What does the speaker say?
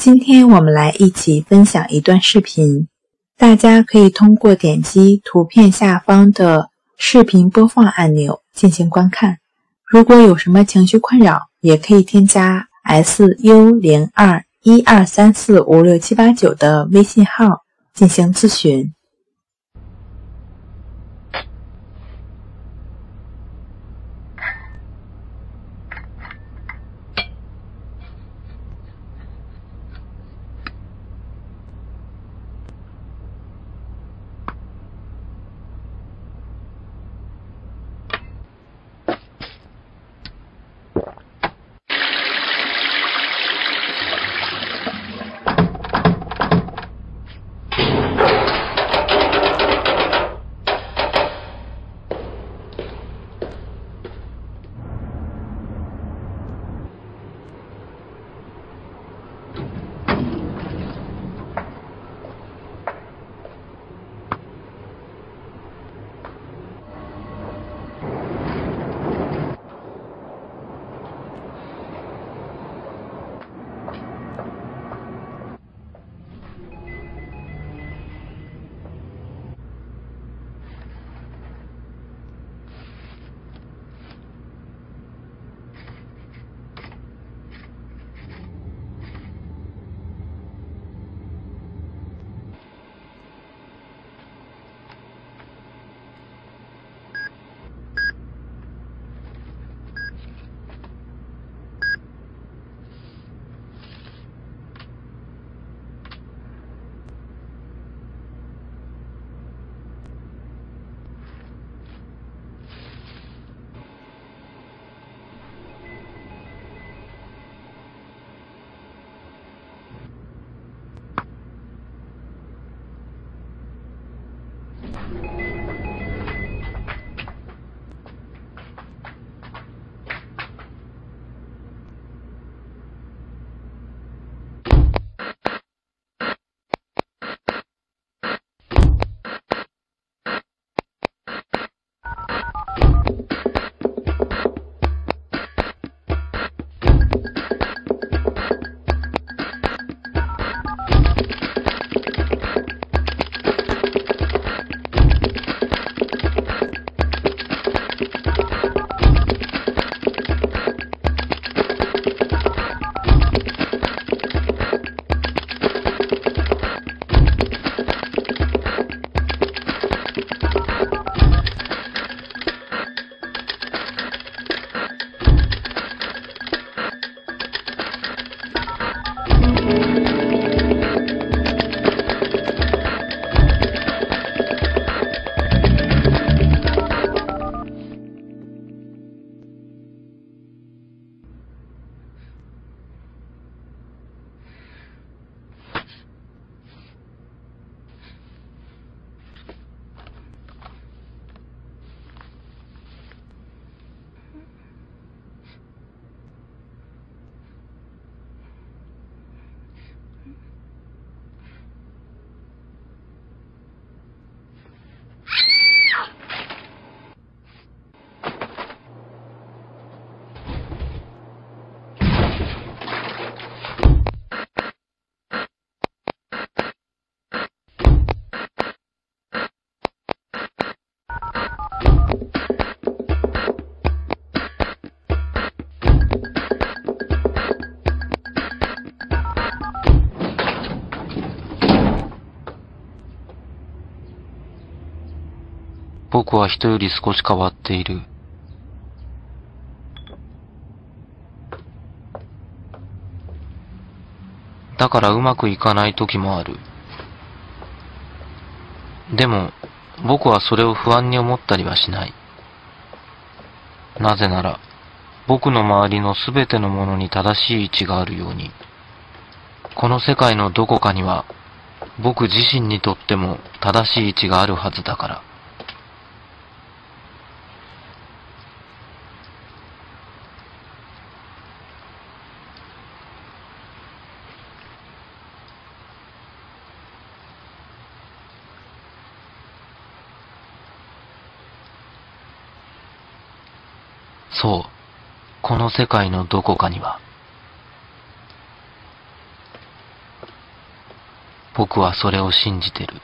今天我们来一起分享一段视频，大家可以通过点击图片下方的视频播放按钮进行观看。如果有什么情绪困扰，也可以添加 s u 零二一二三四五六七八九的微信号进行咨询。僕は人より少し変わっている。だからうまくいかない時もある。でも、僕はそれを不安に思ったりはしない。なぜなら、僕の周りのすべてのものに正しい位置があるように、この世界のどこかには、僕自身にとっても正しい位置があるはずだから。そう、この世界のどこかには。僕はそれを信じてる。